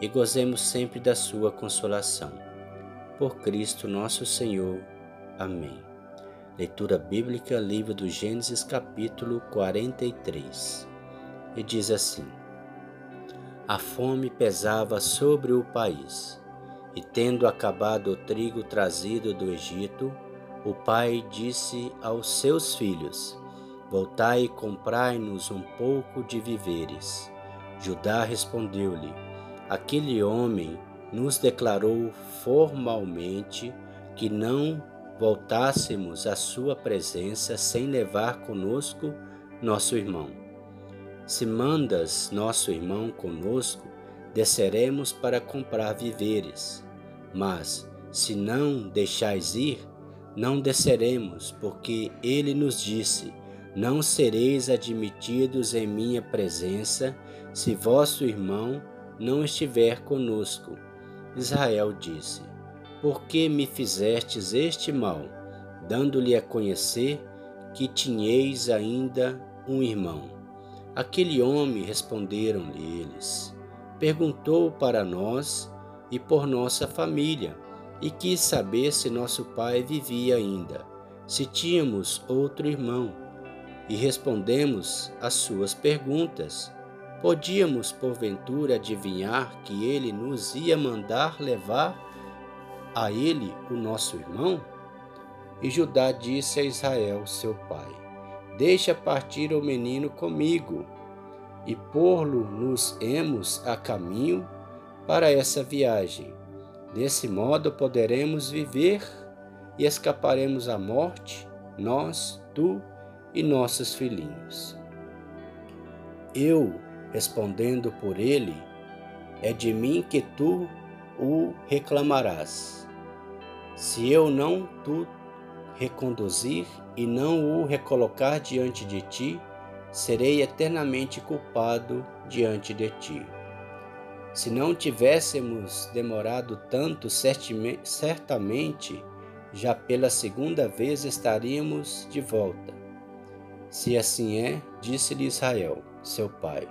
e gozemos sempre da sua consolação. Por Cristo nosso Senhor. Amém. Leitura bíblica, livro do Gênesis, capítulo 43. E diz assim: A fome pesava sobre o país, e tendo acabado o trigo trazido do Egito, o pai disse aos seus filhos: Voltai e comprai-nos um pouco de viveres. Judá respondeu-lhe: aquele homem nos declarou formalmente que não voltássemos à sua presença sem levar conosco nosso irmão. Se mandas nosso irmão conosco, desceremos para comprar víveres. Mas, se não deixais ir, não desceremos, porque ele nos disse: Não sereis admitidos em minha presença, se vosso irmão não estiver conosco. Israel disse: Por que me fizestes este mal, dando-lhe a conhecer que tinhais ainda um irmão? Aquele homem, responderam-lhe eles, perguntou para nós e por nossa família, e quis saber se nosso pai vivia ainda, se tínhamos outro irmão. E respondemos às suas perguntas. Podíamos, porventura, adivinhar que ele nos ia mandar levar a ele o nosso irmão? E Judá disse a Israel, seu pai: Deixa partir o menino comigo e pôr-lo nos emos a caminho para essa viagem. Desse modo poderemos viver e escaparemos à morte, nós, tu e nossos filhinhos. Eu respondendo por ele, é de mim que tu o reclamarás. Se eu não tu reconduzir e não o recolocar diante de ti, serei eternamente culpado diante de ti. Se não tivéssemos demorado tanto, certamente já pela segunda vez estaríamos de volta. Se assim é, disse-lhe Israel, seu pai,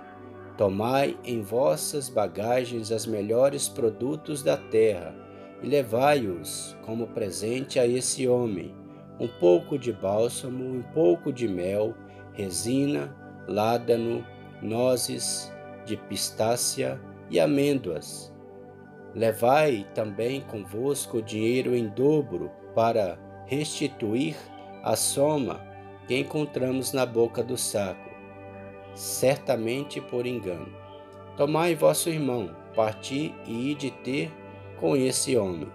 Tomai em vossas bagagens os melhores produtos da terra e levai-os como presente a esse homem: um pouco de bálsamo, um pouco de mel, resina, ládano, nozes de pistácia e amêndoas. Levai também convosco dinheiro em dobro para restituir a soma que encontramos na boca do saco certamente por engano. Tomai vosso irmão, parti e ide ter com esse homem.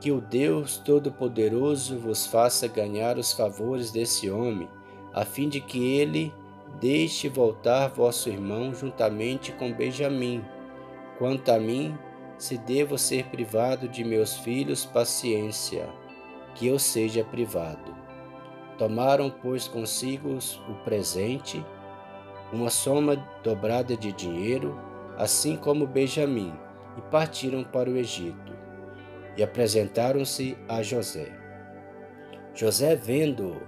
Que o Deus Todo-Poderoso vos faça ganhar os favores desse homem, a fim de que ele deixe voltar vosso irmão juntamente com Benjamim. Quanto a mim, se devo ser privado de meus filhos, paciência, que eu seja privado. Tomaram, pois, consigo o presente uma soma dobrada de dinheiro, assim como Benjamim, e partiram para o Egito. E apresentaram-se a José. José, vendo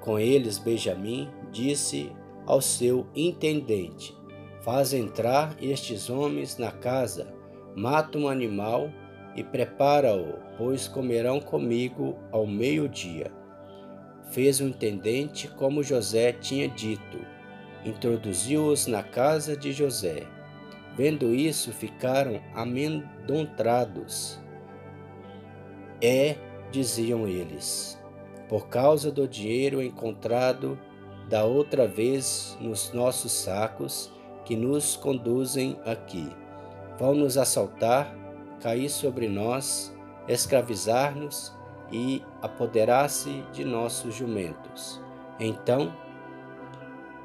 com eles Benjamim, disse ao seu intendente: Faz entrar estes homens na casa, mata um animal e prepara-o, pois comerão comigo ao meio-dia. Fez o intendente como José tinha dito introduziu-os na casa de José. Vendo isso, ficaram amedrontados. É, diziam eles, por causa do dinheiro encontrado da outra vez nos nossos sacos que nos conduzem aqui. Vão nos assaltar, cair sobre nós, escravizar-nos e apoderar-se de nossos jumentos. Então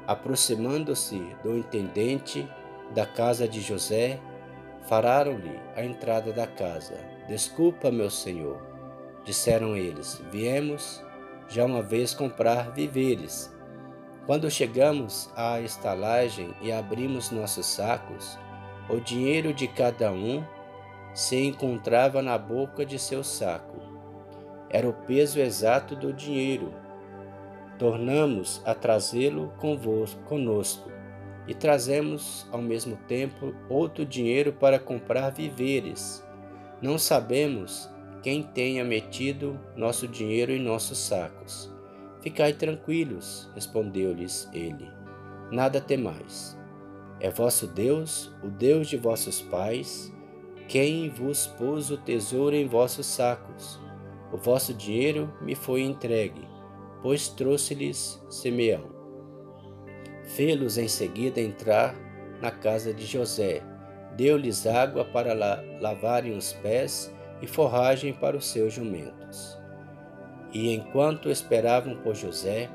Aproximando-se do intendente da casa de José, Fararam-lhe a entrada da casa. Desculpa, meu senhor, disseram eles. Viemos já uma vez comprar víveres. Quando chegamos à estalagem e abrimos nossos sacos, o dinheiro de cada um se encontrava na boca de seu saco. Era o peso exato do dinheiro. Tornamos a trazê-lo conosco e trazemos ao mesmo tempo outro dinheiro para comprar víveres. Não sabemos quem tenha metido nosso dinheiro em nossos sacos. Ficai tranquilos, respondeu-lhes ele. Nada temais. É vosso Deus, o Deus de vossos pais, quem vos pôs o tesouro em vossos sacos. O vosso dinheiro me foi entregue, pois trouxe-lhes Simeão. Fê-los em seguida entrar na casa de José, deu-lhes água para la lavarem os pés e forragem para os seus jumentos. E enquanto esperavam por José,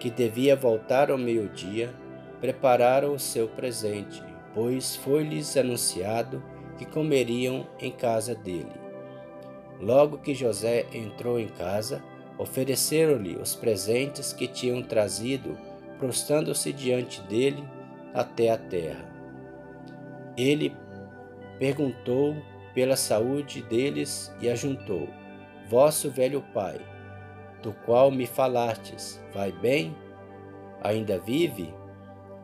que devia voltar ao meio-dia, prepararam o seu presente, pois foi-lhes anunciado que comeriam em casa dele. Logo que José entrou em casa, ofereceram-lhe os presentes que tinham trazido prostrando-se diante dele até a terra. Ele perguntou pela saúde deles e ajuntou: Vosso velho pai, do qual me falastes, vai bem? Ainda vive?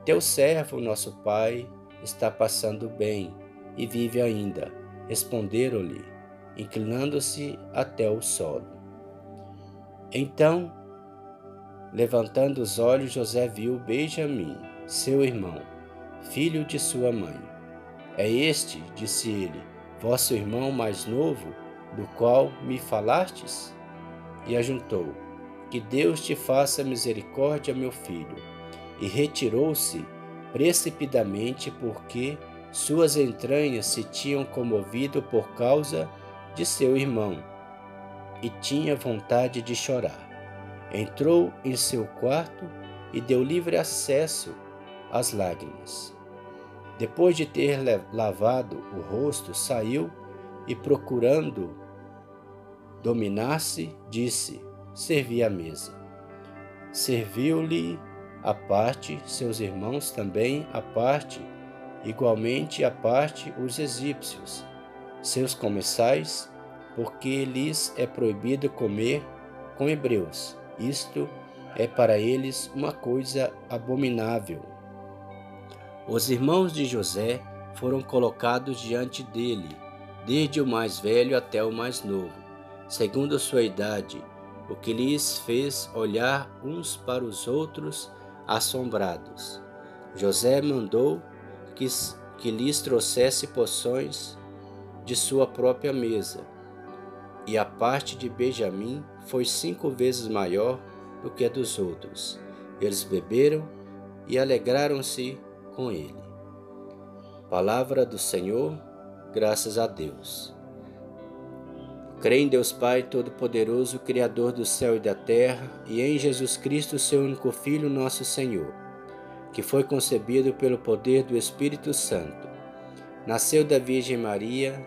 Teu servo, nosso pai, está passando bem e vive ainda. Responderam-lhe, inclinando-se até o solo. Então Levantando os olhos, José viu Benjamim, seu irmão, filho de sua mãe. É este, disse ele, vosso irmão mais novo, do qual me falastes? E ajuntou: Que Deus te faça misericórdia, meu filho. E retirou-se precipidamente, porque suas entranhas se tinham comovido por causa de seu irmão, e tinha vontade de chorar. Entrou em seu quarto e deu livre acesso às lágrimas. Depois de ter lavado o rosto, saiu e, procurando dominar-se, disse: Servi a mesa. Serviu-lhe a parte, seus irmãos também a parte, igualmente a parte os egípcios, seus comensais, porque lhes é proibido comer com hebreus isto é para eles uma coisa abominável. Os irmãos de José foram colocados diante dele, desde o mais velho até o mais novo, segundo sua idade, o que lhes fez olhar uns para os outros assombrados. José mandou que, que lhes trouxesse poções de sua própria mesa, e a parte de Benjamim foi cinco vezes maior do que a dos outros. Eles beberam e alegraram-se com ele. Palavra do Senhor, graças a Deus. Creio em Deus Pai Todo-Poderoso, Criador do céu e da terra, e em Jesus Cristo, seu único Filho, nosso Senhor, que foi concebido pelo poder do Espírito Santo. Nasceu da Virgem Maria,